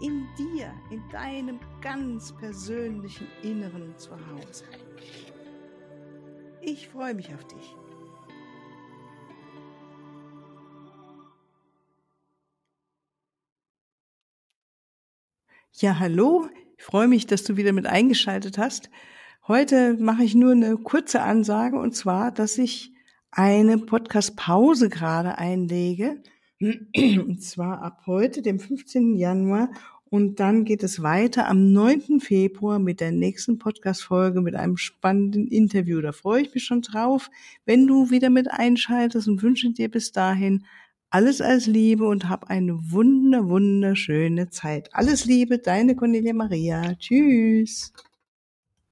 in dir, in deinem ganz persönlichen Inneren zu Hause. Ich freue mich auf dich. Ja, hallo. Ich freue mich, dass du wieder mit eingeschaltet hast. Heute mache ich nur eine kurze Ansage und zwar, dass ich eine Podcast-Pause gerade einlege. Und zwar ab heute, dem 15. Januar. Und dann geht es weiter am 9. Februar mit der nächsten Podcast-Folge mit einem spannenden Interview. Da freue ich mich schon drauf, wenn du wieder mit einschaltest und wünsche dir bis dahin alles als Liebe und hab eine wunder, wunderschöne Zeit. Alles Liebe, deine Cornelia Maria. Tschüss.